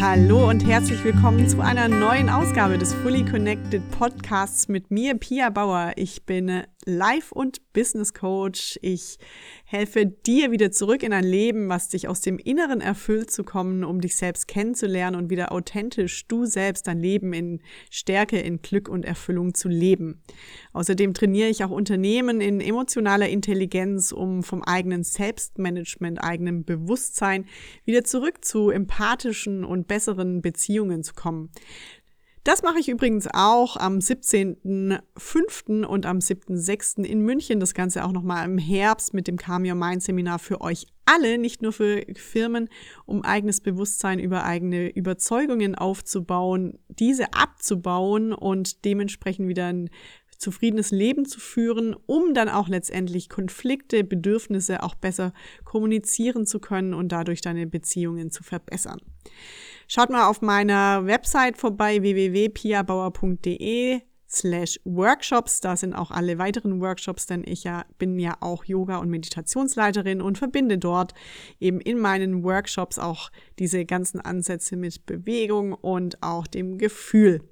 Hallo und herzlich willkommen zu einer neuen Ausgabe des Fully Connected Podcasts mit mir, Pia Bauer. Ich bin Life- und Business Coach. Ich helfe dir wieder zurück in ein Leben, was dich aus dem Inneren erfüllt zu kommen, um dich selbst kennenzulernen und wieder authentisch du selbst dein Leben in Stärke, in Glück und Erfüllung zu leben. Außerdem trainiere ich auch Unternehmen in emotionaler Intelligenz, um vom eigenen Selbstmanagement, eigenem Bewusstsein wieder zurück zu empathischen und besseren Beziehungen zu kommen. Das mache ich übrigens auch am 17.05. und am 7.06. in München. Das Ganze auch nochmal im Herbst mit dem Calm Your Mind Seminar für euch alle, nicht nur für Firmen, um eigenes Bewusstsein über eigene Überzeugungen aufzubauen, diese abzubauen und dementsprechend wieder ein zufriedenes Leben zu führen, um dann auch letztendlich Konflikte, Bedürfnisse auch besser kommunizieren zu können und dadurch deine Beziehungen zu verbessern. Schaut mal auf meiner Website vorbei www.piabauer.de slash Workshops. Da sind auch alle weiteren Workshops, denn ich ja, bin ja auch Yoga- und Meditationsleiterin und verbinde dort eben in meinen Workshops auch diese ganzen Ansätze mit Bewegung und auch dem Gefühl.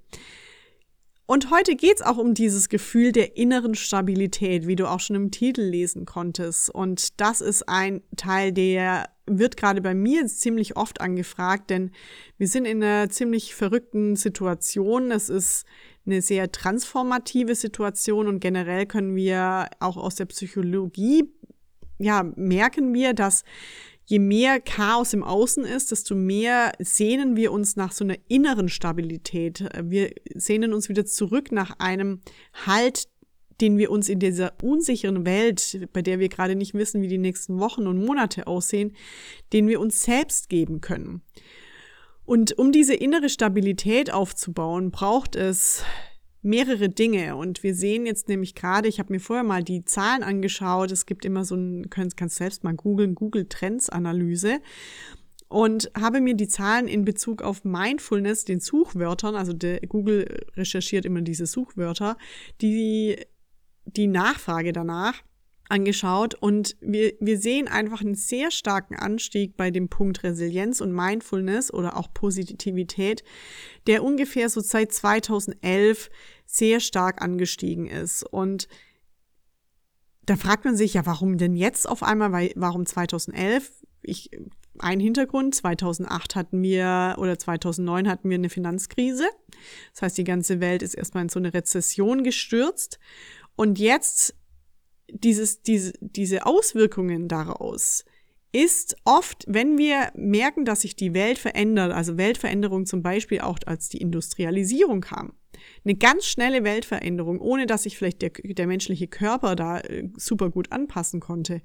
Und heute geht's auch um dieses Gefühl der inneren Stabilität, wie du auch schon im Titel lesen konntest. Und das ist ein Teil, der wird gerade bei mir ziemlich oft angefragt, denn wir sind in einer ziemlich verrückten Situation. Es ist eine sehr transformative Situation und generell können wir auch aus der Psychologie ja merken wir, dass je mehr Chaos im Außen ist, desto mehr sehnen wir uns nach so einer inneren Stabilität. Wir sehnen uns wieder zurück nach einem Halt, den wir uns in dieser unsicheren Welt, bei der wir gerade nicht wissen, wie die nächsten Wochen und Monate aussehen, den wir uns selbst geben können. Und um diese innere Stabilität aufzubauen, braucht es mehrere Dinge. Und wir sehen jetzt nämlich gerade, ich habe mir vorher mal die Zahlen angeschaut. Es gibt immer so ein, kannst, kannst selbst mal googeln, Google Trends Analyse. Und habe mir die Zahlen in Bezug auf Mindfulness, den Suchwörtern, also der Google recherchiert immer diese Suchwörter, die, die Nachfrage danach angeschaut und wir, wir sehen einfach einen sehr starken Anstieg bei dem Punkt Resilienz und Mindfulness oder auch Positivität, der ungefähr so seit 2011 sehr stark angestiegen ist. Und da fragt man sich ja, warum denn jetzt auf einmal, weil, warum 2011? Ich, ein Hintergrund, 2008 hatten wir oder 2009 hatten wir eine Finanzkrise. Das heißt, die ganze Welt ist erstmal in so eine Rezession gestürzt. Und jetzt dieses, diese, diese Auswirkungen daraus ist oft, wenn wir merken, dass sich die Welt verändert, also Weltveränderung zum Beispiel auch als die Industrialisierung kam, eine ganz schnelle Weltveränderung, ohne dass sich vielleicht der, der menschliche Körper da äh, super gut anpassen konnte.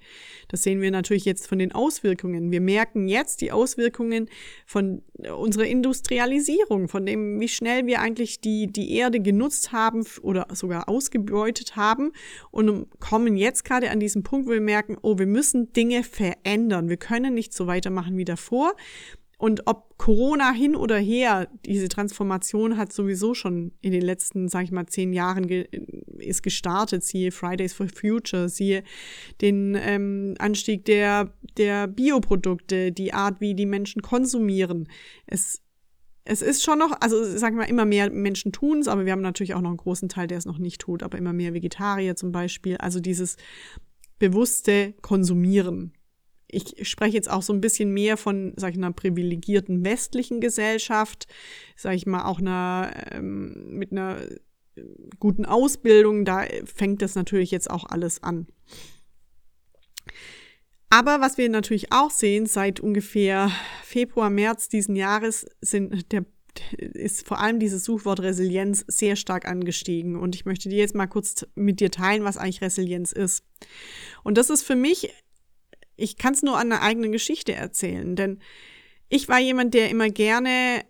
Das sehen wir natürlich jetzt von den Auswirkungen. Wir merken jetzt die Auswirkungen von unserer Industrialisierung, von dem, wie schnell wir eigentlich die, die Erde genutzt haben oder sogar ausgebeutet haben und kommen jetzt gerade an diesen Punkt, wo wir merken, oh, wir müssen Dinge verändern. Wir können nicht so weitermachen wie davor. Und ob Corona hin oder her, diese Transformation hat sowieso schon in den letzten, sag ich mal, zehn Jahren ge ist gestartet. Siehe Fridays for Future, siehe den ähm, Anstieg der, der Bioprodukte, die Art, wie die Menschen konsumieren. Es, es ist schon noch, also sag mal, immer mehr Menschen tun es, aber wir haben natürlich auch noch einen großen Teil, der es noch nicht tut, aber immer mehr Vegetarier zum Beispiel. Also dieses bewusste Konsumieren ich spreche jetzt auch so ein bisschen mehr von, sag ich mal, einer privilegierten westlichen Gesellschaft, sag ich mal, auch einer, ähm, mit einer äh, guten Ausbildung, da fängt das natürlich jetzt auch alles an. Aber was wir natürlich auch sehen, seit ungefähr Februar, März diesen Jahres sind der ist vor allem dieses Suchwort Resilienz sehr stark angestiegen. Und ich möchte dir jetzt mal kurz mit dir teilen, was eigentlich Resilienz ist. Und das ist für mich ich kann es nur an einer eigenen Geschichte erzählen, denn ich war jemand, der immer gerne,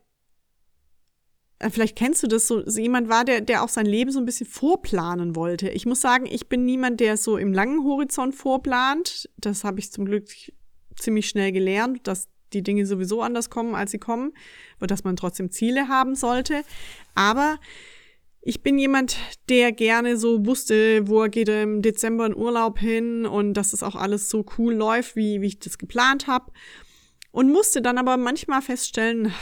äh, vielleicht kennst du das so, so jemand war, der, der auch sein Leben so ein bisschen vorplanen wollte. Ich muss sagen, ich bin niemand, der so im langen Horizont vorplant. Das habe ich zum Glück ziemlich schnell gelernt, dass die Dinge sowieso anders kommen, als sie kommen, aber dass man trotzdem Ziele haben sollte. Aber ich bin jemand, der gerne so wusste, wo er geht im Dezember in Urlaub hin und dass es auch alles so cool läuft, wie, wie ich das geplant habe. Und musste dann aber manchmal feststellen,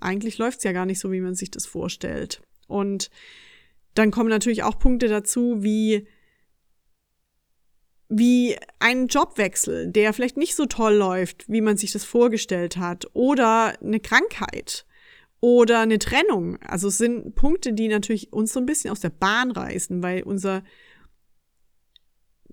eigentlich läuft es ja gar nicht so, wie man sich das vorstellt. Und dann kommen natürlich auch Punkte dazu, wie wie ein Jobwechsel, der vielleicht nicht so toll läuft, wie man sich das vorgestellt hat, oder eine Krankheit oder eine Trennung. Also es sind Punkte, die natürlich uns so ein bisschen aus der Bahn reißen, weil unser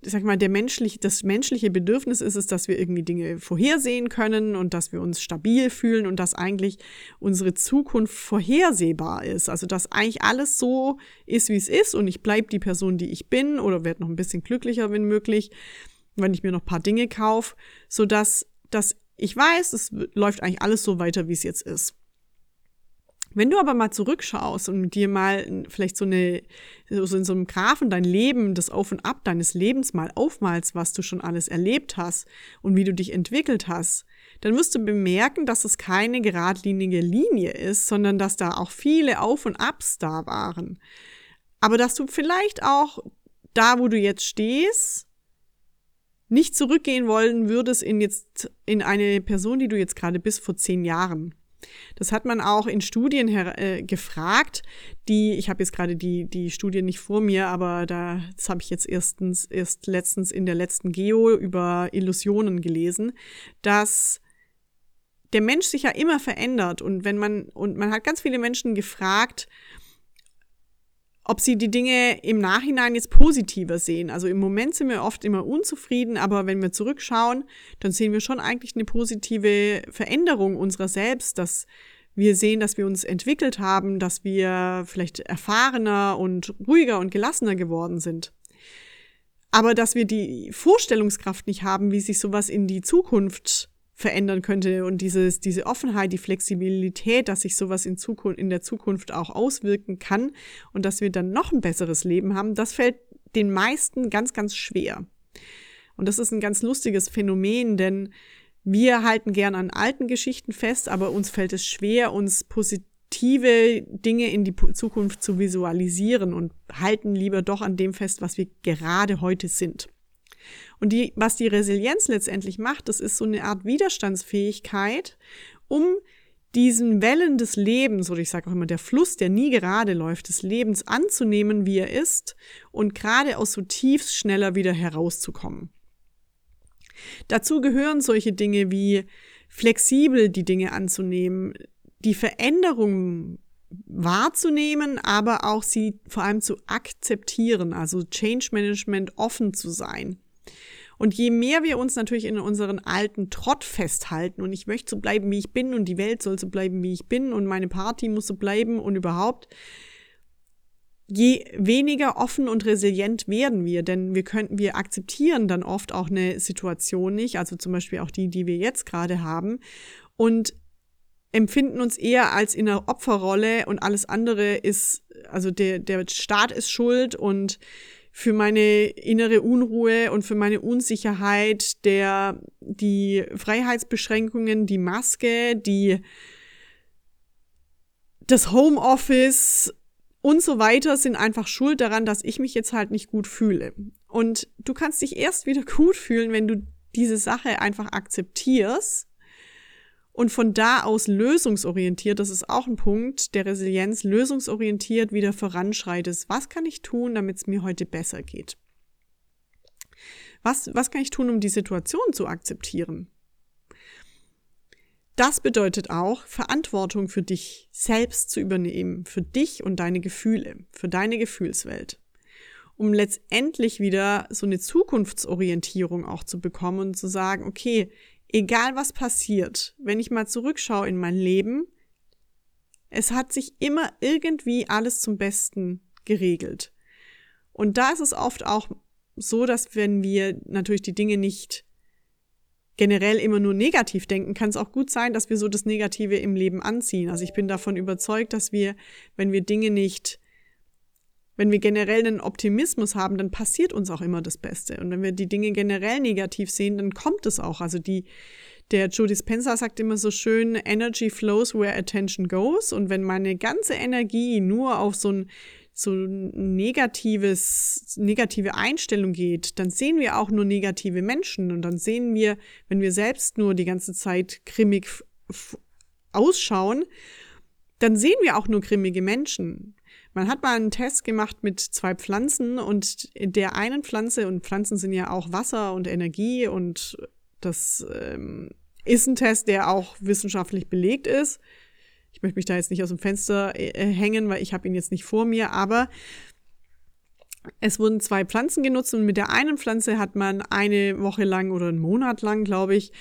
ich sag mal, der menschliche, das menschliche Bedürfnis ist es, dass wir irgendwie Dinge vorhersehen können und dass wir uns stabil fühlen und dass eigentlich unsere Zukunft vorhersehbar ist. Also dass eigentlich alles so ist, wie es ist und ich bleibe die Person, die ich bin oder werde noch ein bisschen glücklicher, wenn möglich, wenn ich mir noch paar Dinge kaufe, sodass dass ich weiß, es läuft eigentlich alles so weiter, wie es jetzt ist. Wenn du aber mal zurückschaust und dir mal vielleicht so eine, so in so einem Graphen dein Leben, das Auf und Ab deines Lebens mal aufmalst, was du schon alles erlebt hast und wie du dich entwickelt hast, dann wirst du bemerken, dass es keine geradlinige Linie ist, sondern dass da auch viele Auf und Abs da waren. Aber dass du vielleicht auch da, wo du jetzt stehst, nicht zurückgehen wollen würdest in jetzt in eine Person, die du jetzt gerade bist vor zehn Jahren. Das hat man auch in Studien äh, gefragt, die, ich habe jetzt gerade die, die Studien nicht vor mir, aber da, das habe ich jetzt erstens, erst letztens in der letzten Geo über Illusionen gelesen, dass der Mensch sich ja immer verändert und wenn man, und man hat ganz viele Menschen gefragt, ob sie die Dinge im Nachhinein jetzt positiver sehen. Also im Moment sind wir oft immer unzufrieden, aber wenn wir zurückschauen, dann sehen wir schon eigentlich eine positive Veränderung unserer selbst, dass wir sehen, dass wir uns entwickelt haben, dass wir vielleicht erfahrener und ruhiger und gelassener geworden sind. Aber dass wir die Vorstellungskraft nicht haben, wie sich sowas in die Zukunft verändern könnte und dieses, diese Offenheit, die Flexibilität, dass sich sowas in, Zukunft, in der Zukunft auch auswirken kann und dass wir dann noch ein besseres Leben haben, das fällt den meisten ganz, ganz schwer. Und das ist ein ganz lustiges Phänomen, denn wir halten gern an alten Geschichten fest, aber uns fällt es schwer, uns positive Dinge in die Zukunft zu visualisieren und halten lieber doch an dem fest, was wir gerade heute sind. Und die, was die Resilienz letztendlich macht, das ist so eine Art Widerstandsfähigkeit, um diesen Wellen des Lebens, oder ich sage auch immer der Fluss, der nie gerade läuft, des Lebens anzunehmen, wie er ist und gerade aus so tiefs schneller wieder herauszukommen. Dazu gehören solche Dinge wie flexibel die Dinge anzunehmen, die Veränderungen wahrzunehmen, aber auch sie vor allem zu akzeptieren, also Change Management offen zu sein. Und je mehr wir uns natürlich in unseren alten Trott festhalten und ich möchte so bleiben, wie ich bin und die Welt soll so bleiben, wie ich bin und meine Party muss so bleiben und überhaupt, je weniger offen und resilient werden wir, denn wir könnten, wir akzeptieren dann oft auch eine Situation nicht, also zum Beispiel auch die, die wir jetzt gerade haben und empfinden uns eher als in einer Opferrolle und alles andere ist, also der, der Staat ist schuld und für meine innere Unruhe und für meine Unsicherheit, der, die Freiheitsbeschränkungen, die Maske, die, das Homeoffice und so weiter sind einfach schuld daran, dass ich mich jetzt halt nicht gut fühle. Und du kannst dich erst wieder gut fühlen, wenn du diese Sache einfach akzeptierst und von da aus lösungsorientiert, das ist auch ein Punkt der Resilienz, lösungsorientiert wieder voranschreitest. Was kann ich tun, damit es mir heute besser geht? Was, was kann ich tun, um die Situation zu akzeptieren? Das bedeutet auch, Verantwortung für dich selbst zu übernehmen, für dich und deine Gefühle, für deine Gefühlswelt, um letztendlich wieder so eine Zukunftsorientierung auch zu bekommen und zu sagen, okay, egal was passiert, wenn ich mal zurückschaue in mein Leben, es hat sich immer irgendwie alles zum Besten geregelt. Und da ist es oft auch so, dass wenn wir natürlich die Dinge nicht generell immer nur negativ denken, kann es auch gut sein, dass wir so das Negative im Leben anziehen. Also ich bin davon überzeugt, dass wir, wenn wir Dinge nicht wenn wir generell einen Optimismus haben, dann passiert uns auch immer das Beste. Und wenn wir die Dinge generell negativ sehen, dann kommt es auch. Also die, der Joe Dispenza sagt immer so schön, Energy flows where attention goes. Und wenn meine ganze Energie nur auf so ein so negatives, negative Einstellung geht, dann sehen wir auch nur negative Menschen und dann sehen wir, wenn wir selbst nur die ganze Zeit grimmig ausschauen, dann sehen wir auch nur grimmige Menschen. Man hat mal einen Test gemacht mit zwei Pflanzen und der einen Pflanze, und Pflanzen sind ja auch Wasser und Energie und das ähm, ist ein Test, der auch wissenschaftlich belegt ist. Ich möchte mich da jetzt nicht aus dem Fenster äh, hängen, weil ich habe ihn jetzt nicht vor mir, aber es wurden zwei Pflanzen genutzt und mit der einen Pflanze hat man eine Woche lang oder einen Monat lang, glaube ich,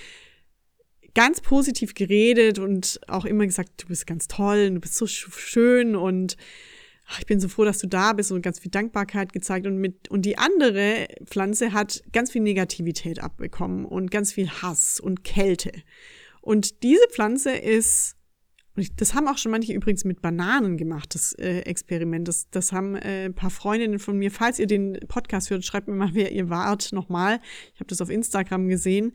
ganz positiv geredet und auch immer gesagt, du bist ganz toll, du bist so schön und ich bin so froh, dass du da bist und ganz viel Dankbarkeit gezeigt und mit und die andere Pflanze hat ganz viel Negativität abbekommen und ganz viel Hass und Kälte. Und diese Pflanze ist das haben auch schon manche übrigens mit Bananen gemacht, das äh, Experiment. Das, das haben äh, ein paar Freundinnen von mir. Falls ihr den Podcast hört, schreibt mir mal, wer ihr wart nochmal. Ich habe das auf Instagram gesehen.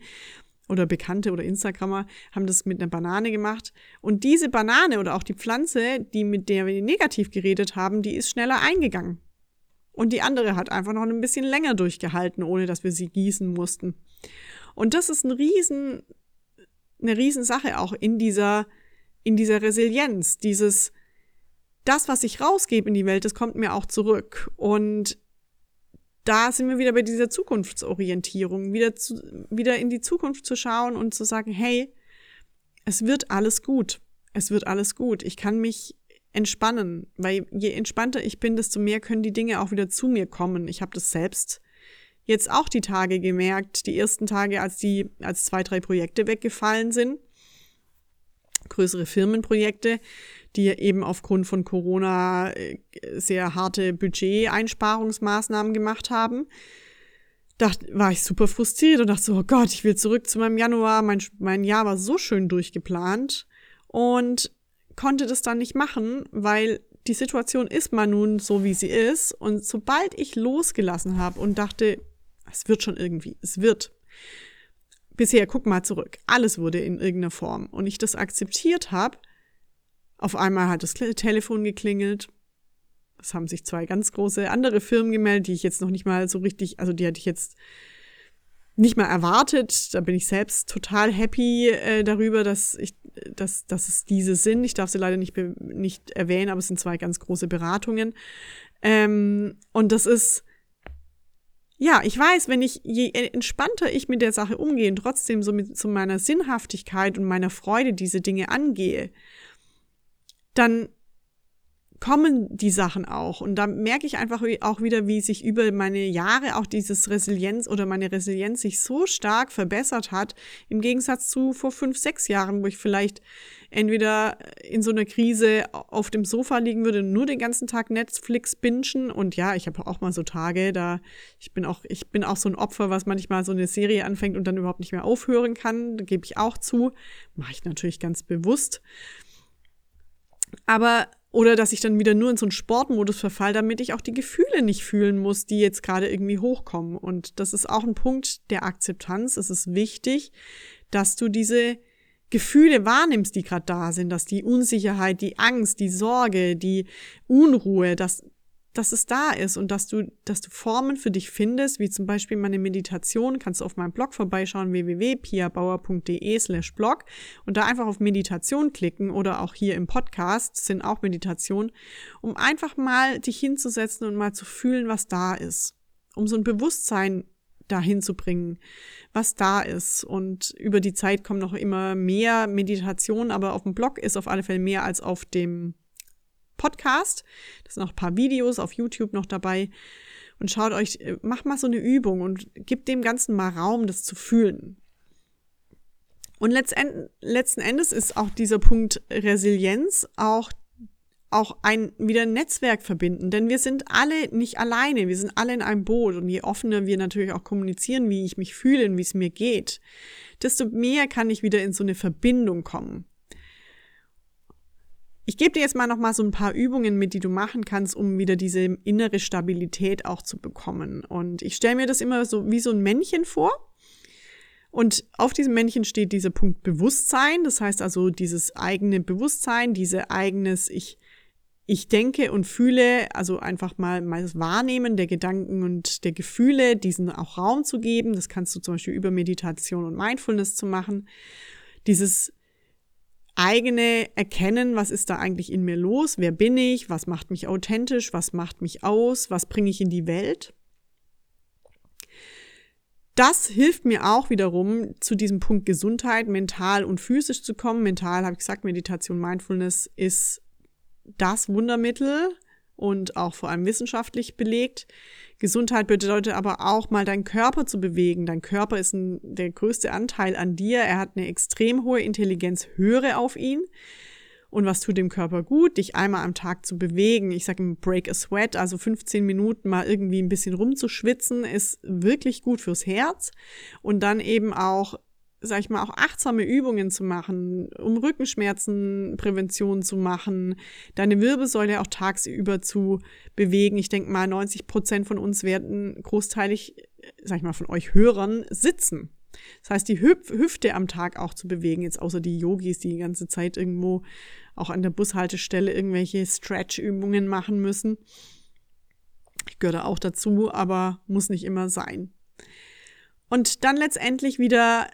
Oder Bekannte oder Instagrammer haben das mit einer Banane gemacht. Und diese Banane oder auch die Pflanze, die mit der wir negativ geredet haben, die ist schneller eingegangen. Und die andere hat einfach noch ein bisschen länger durchgehalten, ohne dass wir sie gießen mussten. Und das ist ein riesen, eine Riesensache auch in dieser in dieser Resilienz, dieses, das, was ich rausgebe in die Welt, das kommt mir auch zurück. Und da sind wir wieder bei dieser Zukunftsorientierung, wieder, zu, wieder in die Zukunft zu schauen und zu sagen, hey, es wird alles gut. Es wird alles gut. Ich kann mich entspannen, weil je entspannter ich bin, desto mehr können die Dinge auch wieder zu mir kommen. Ich habe das selbst jetzt auch die Tage gemerkt, die ersten Tage, als die, als zwei, drei Projekte weggefallen sind größere Firmenprojekte, die eben aufgrund von Corona äh, sehr harte Budgeteinsparungsmaßnahmen gemacht haben. Da war ich super frustriert und dachte so, oh Gott, ich will zurück zu meinem Januar. Mein, mein Jahr war so schön durchgeplant und konnte das dann nicht machen, weil die Situation ist mal nun so, wie sie ist. Und sobald ich losgelassen habe und dachte, es wird schon irgendwie, es wird, bisher, guck mal zurück, alles wurde in irgendeiner Form und ich das akzeptiert habe, auf einmal hat das Telefon geklingelt. Es haben sich zwei ganz große andere Firmen gemeldet, die ich jetzt noch nicht mal so richtig, also die hatte ich jetzt nicht mal erwartet. Da bin ich selbst total happy äh, darüber, dass ich, dass, dass es diese sind. Ich darf sie leider nicht, nicht erwähnen, aber es sind zwei ganz große Beratungen. Ähm, und das ist, ja, ich weiß, wenn ich, je entspannter ich mit der Sache umgehe und trotzdem so mit so meiner Sinnhaftigkeit und meiner Freude diese Dinge angehe, dann kommen die Sachen auch. Und da merke ich einfach auch wieder, wie sich über meine Jahre auch dieses Resilienz oder meine Resilienz sich so stark verbessert hat, im Gegensatz zu vor fünf, sechs Jahren, wo ich vielleicht entweder in so einer Krise auf dem Sofa liegen würde, nur den ganzen Tag Netflix bingen. Und ja, ich habe auch mal so Tage, da ich bin auch, ich bin auch so ein Opfer, was manchmal so eine Serie anfängt und dann überhaupt nicht mehr aufhören kann. Da gebe ich auch zu. Mache ich natürlich ganz bewusst. Aber oder dass ich dann wieder nur in so einen Sportmodus verfall, damit ich auch die Gefühle nicht fühlen muss, die jetzt gerade irgendwie hochkommen. Und das ist auch ein Punkt der Akzeptanz. Es ist wichtig, dass du diese Gefühle wahrnimmst, die gerade da sind, dass die Unsicherheit, die Angst, die Sorge, die Unruhe, dass dass es da ist und dass du, dass du Formen für dich findest, wie zum Beispiel meine Meditation, kannst du auf meinem Blog vorbeischauen, www.piabauer.de slash blog und da einfach auf Meditation klicken oder auch hier im Podcast sind auch Meditationen, um einfach mal dich hinzusetzen und mal zu fühlen, was da ist. Um so ein Bewusstsein dahin zu bringen, was da ist. Und über die Zeit kommen noch immer mehr Meditationen, aber auf dem Blog ist auf alle Fälle mehr als auf dem Podcast. Da sind noch ein paar Videos auf YouTube noch dabei. Und schaut euch, äh, macht mal so eine Übung und gebt dem Ganzen mal Raum, das zu fühlen. Und letzten Endes ist auch dieser Punkt Resilienz auch, auch ein wieder ein Netzwerk verbinden, denn wir sind alle nicht alleine, wir sind alle in einem Boot und je offener wir natürlich auch kommunizieren, wie ich mich fühle und wie es mir geht, desto mehr kann ich wieder in so eine Verbindung kommen. Ich gebe dir jetzt mal noch mal so ein paar Übungen mit, die du machen kannst, um wieder diese innere Stabilität auch zu bekommen. Und ich stelle mir das immer so wie so ein Männchen vor. Und auf diesem Männchen steht dieser Punkt Bewusstsein. Das heißt also dieses eigene Bewusstsein, diese eigenes, ich, ich denke und fühle, also einfach mal, mal das Wahrnehmen der Gedanken und der Gefühle, diesen auch Raum zu geben. Das kannst du zum Beispiel über Meditation und Mindfulness zu machen. Dieses eigene Erkennen, was ist da eigentlich in mir los? Wer bin ich? Was macht mich authentisch? Was macht mich aus? Was bringe ich in die Welt? Das hilft mir auch wiederum, zu diesem Punkt Gesundheit, mental und physisch zu kommen. Mental, habe ich gesagt, Meditation, Mindfulness ist das Wundermittel und auch vor allem wissenschaftlich belegt. Gesundheit bedeutet aber auch mal deinen Körper zu bewegen. Dein Körper ist ein, der größte Anteil an dir. Er hat eine extrem hohe Intelligenz. Höre auf ihn. Und was tut dem Körper gut? Dich einmal am Tag zu bewegen. Ich sage Break a Sweat, also 15 Minuten mal irgendwie ein bisschen rumzuschwitzen, ist wirklich gut fürs Herz. Und dann eben auch sag ich mal, auch achtsame Übungen zu machen, um Rückenschmerzenprävention zu machen, deine Wirbelsäule auch tagsüber zu bewegen. Ich denke mal, 90 Prozent von uns werden großteilig, sag ich mal, von euch Hörern sitzen. Das heißt, die Hüf Hüfte am Tag auch zu bewegen, jetzt außer die Yogis, die die ganze Zeit irgendwo auch an der Bushaltestelle irgendwelche Stretch-Übungen machen müssen. Ich gehöre da auch dazu, aber muss nicht immer sein. Und dann letztendlich wieder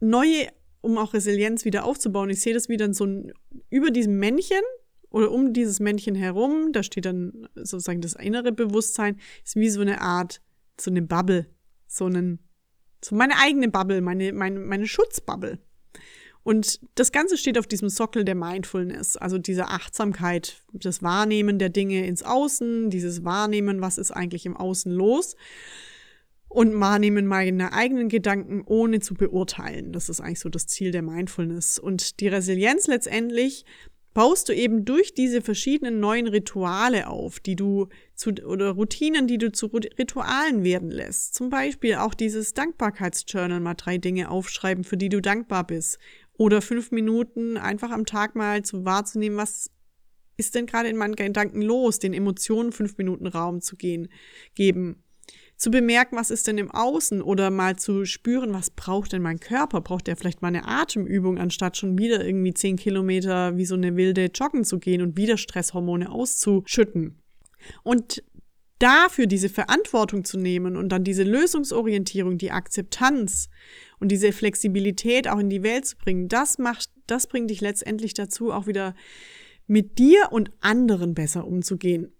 neue, um auch Resilienz wieder aufzubauen. Ich sehe das wieder so ein, über diesem Männchen oder um dieses Männchen herum, da steht dann sozusagen das innere Bewusstsein, ist wie so eine Art, so eine Bubble, so einen, so meine eigene Bubble, meine, meine, meine Schutzbubble. Und das Ganze steht auf diesem Sockel der Mindfulness, also dieser Achtsamkeit, das Wahrnehmen der Dinge ins Außen, dieses Wahrnehmen, was ist eigentlich im Außen los und wahrnehmen meine eigenen Gedanken, ohne zu beurteilen. Das ist eigentlich so das Ziel der Mindfulness. Und die Resilienz letztendlich baust du eben durch diese verschiedenen neuen Rituale auf, die du zu, oder Routinen, die du zu Ritualen werden lässt. Zum Beispiel auch dieses Dankbarkeitsjournal, mal drei Dinge aufschreiben, für die du dankbar bist. Oder fünf Minuten einfach am Tag mal zu wahrzunehmen, was ist denn gerade in meinen Gedanken los, den Emotionen fünf Minuten Raum zu gehen, geben zu bemerken, was ist denn im Außen oder mal zu spüren, was braucht denn mein Körper? Braucht der vielleicht mal eine Atemübung, anstatt schon wieder irgendwie zehn Kilometer wie so eine wilde joggen zu gehen und wieder Stresshormone auszuschütten? Und dafür diese Verantwortung zu nehmen und dann diese Lösungsorientierung, die Akzeptanz und diese Flexibilität auch in die Welt zu bringen, das macht, das bringt dich letztendlich dazu, auch wieder mit dir und anderen besser umzugehen.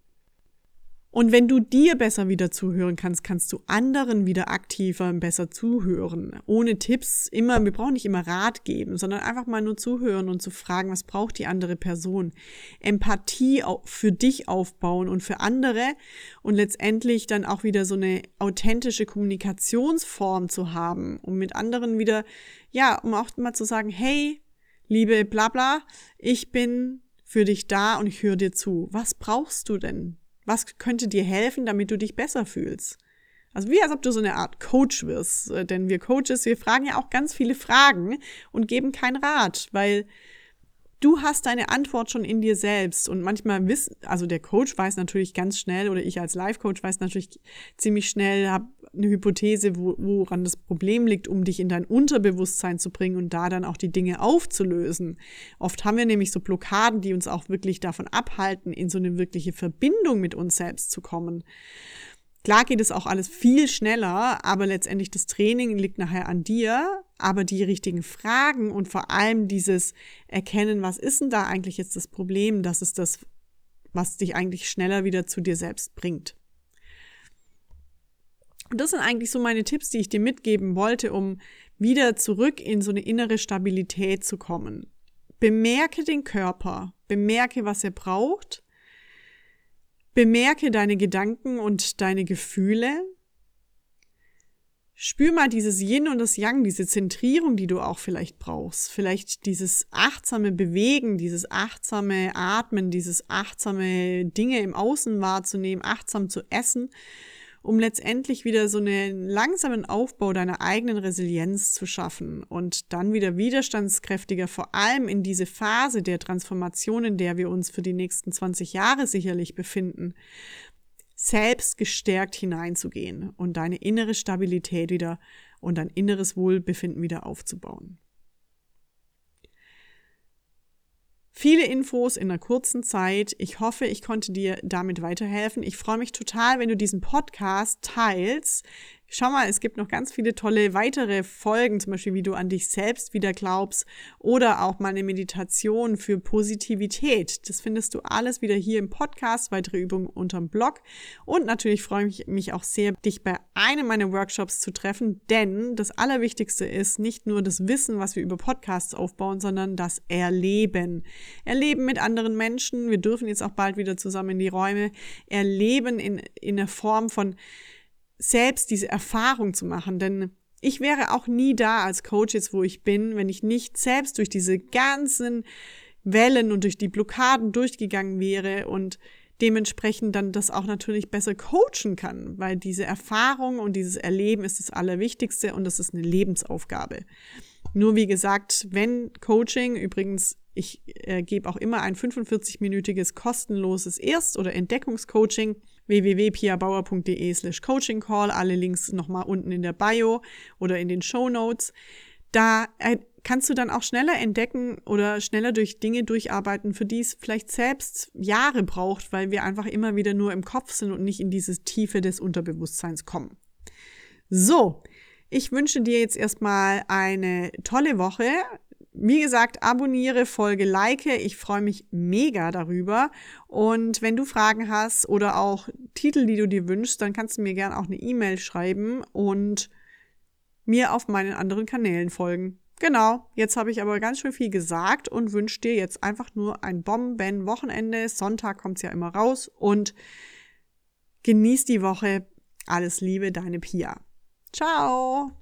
Und wenn du dir besser wieder zuhören kannst, kannst du anderen wieder aktiver und besser zuhören. Ohne Tipps immer, wir brauchen nicht immer Rat geben, sondern einfach mal nur zuhören und zu fragen, was braucht die andere Person. Empathie für dich aufbauen und für andere und letztendlich dann auch wieder so eine authentische Kommunikationsform zu haben, um mit anderen wieder, ja, um auch mal zu sagen, hey, liebe Blabla, ich bin für dich da und ich höre dir zu. Was brauchst du denn? Was könnte dir helfen, damit du dich besser fühlst? Also wie als ob du so eine Art Coach wirst. Äh, denn wir Coaches, wir fragen ja auch ganz viele Fragen und geben keinen Rat, weil du hast deine Antwort schon in dir selbst. Und manchmal wissen, also der Coach weiß natürlich ganz schnell oder ich als Life-Coach weiß natürlich ziemlich schnell, habe eine Hypothese, wo, woran das Problem liegt, um dich in dein Unterbewusstsein zu bringen und da dann auch die Dinge aufzulösen. Oft haben wir nämlich so Blockaden, die uns auch wirklich davon abhalten, in so eine wirkliche Verbindung mit uns selbst zu kommen. Klar geht es auch alles viel schneller, aber letztendlich das Training liegt nachher an dir. Aber die richtigen Fragen und vor allem dieses Erkennen, was ist denn da eigentlich jetzt das Problem, das ist das, was dich eigentlich schneller wieder zu dir selbst bringt. Und das sind eigentlich so meine Tipps, die ich dir mitgeben wollte, um wieder zurück in so eine innere Stabilität zu kommen. Bemerke den Körper, bemerke, was er braucht, bemerke deine Gedanken und deine Gefühle. Spür mal dieses Yin und das Yang, diese Zentrierung, die du auch vielleicht brauchst. Vielleicht dieses achtsame Bewegen, dieses achtsame Atmen, dieses achtsame Dinge im Außen wahrzunehmen, achtsam zu essen um letztendlich wieder so einen langsamen Aufbau deiner eigenen Resilienz zu schaffen und dann wieder widerstandskräftiger, vor allem in diese Phase der Transformation, in der wir uns für die nächsten 20 Jahre sicherlich befinden, selbst gestärkt hineinzugehen und deine innere Stabilität wieder und dein inneres Wohlbefinden wieder aufzubauen. Viele Infos in einer kurzen Zeit. Ich hoffe, ich konnte dir damit weiterhelfen. Ich freue mich total, wenn du diesen Podcast teilst. Schau mal, es gibt noch ganz viele tolle weitere Folgen, zum Beispiel wie du an dich selbst wieder glaubst oder auch mal eine Meditation für Positivität. Das findest du alles wieder hier im Podcast, weitere Übungen unterm Blog. Und natürlich freue ich mich auch sehr, dich bei einem meiner Workshops zu treffen, denn das Allerwichtigste ist nicht nur das Wissen, was wir über Podcasts aufbauen, sondern das Erleben. Erleben mit anderen Menschen. Wir dürfen jetzt auch bald wieder zusammen in die Räume. Erleben in, in der Form von selbst diese Erfahrung zu machen, denn ich wäre auch nie da als Coach jetzt, wo ich bin, wenn ich nicht selbst durch diese ganzen Wellen und durch die Blockaden durchgegangen wäre und dementsprechend dann das auch natürlich besser coachen kann, weil diese Erfahrung und dieses Erleben ist das Allerwichtigste und das ist eine Lebensaufgabe. Nur wie gesagt, wenn Coaching, übrigens, ich äh, gebe auch immer ein 45-minütiges kostenloses Erst- oder Entdeckungscoaching www.piabauer.de slash coaching call. Alle Links nochmal unten in der Bio oder in den Show Notes. Da äh, kannst du dann auch schneller entdecken oder schneller durch Dinge durcharbeiten, für die es vielleicht selbst Jahre braucht, weil wir einfach immer wieder nur im Kopf sind und nicht in diese Tiefe des Unterbewusstseins kommen. So, ich wünsche dir jetzt erstmal eine tolle Woche. Wie gesagt, abonniere, folge, like. Ich freue mich mega darüber. Und wenn du Fragen hast oder auch Titel, die du dir wünschst, dann kannst du mir gerne auch eine E-Mail schreiben und mir auf meinen anderen Kanälen folgen. Genau, jetzt habe ich aber ganz schön viel gesagt und wünsche dir jetzt einfach nur ein Bomben-Wochenende. Sonntag kommt es ja immer raus und genieß die Woche. Alles Liebe, deine Pia. Ciao!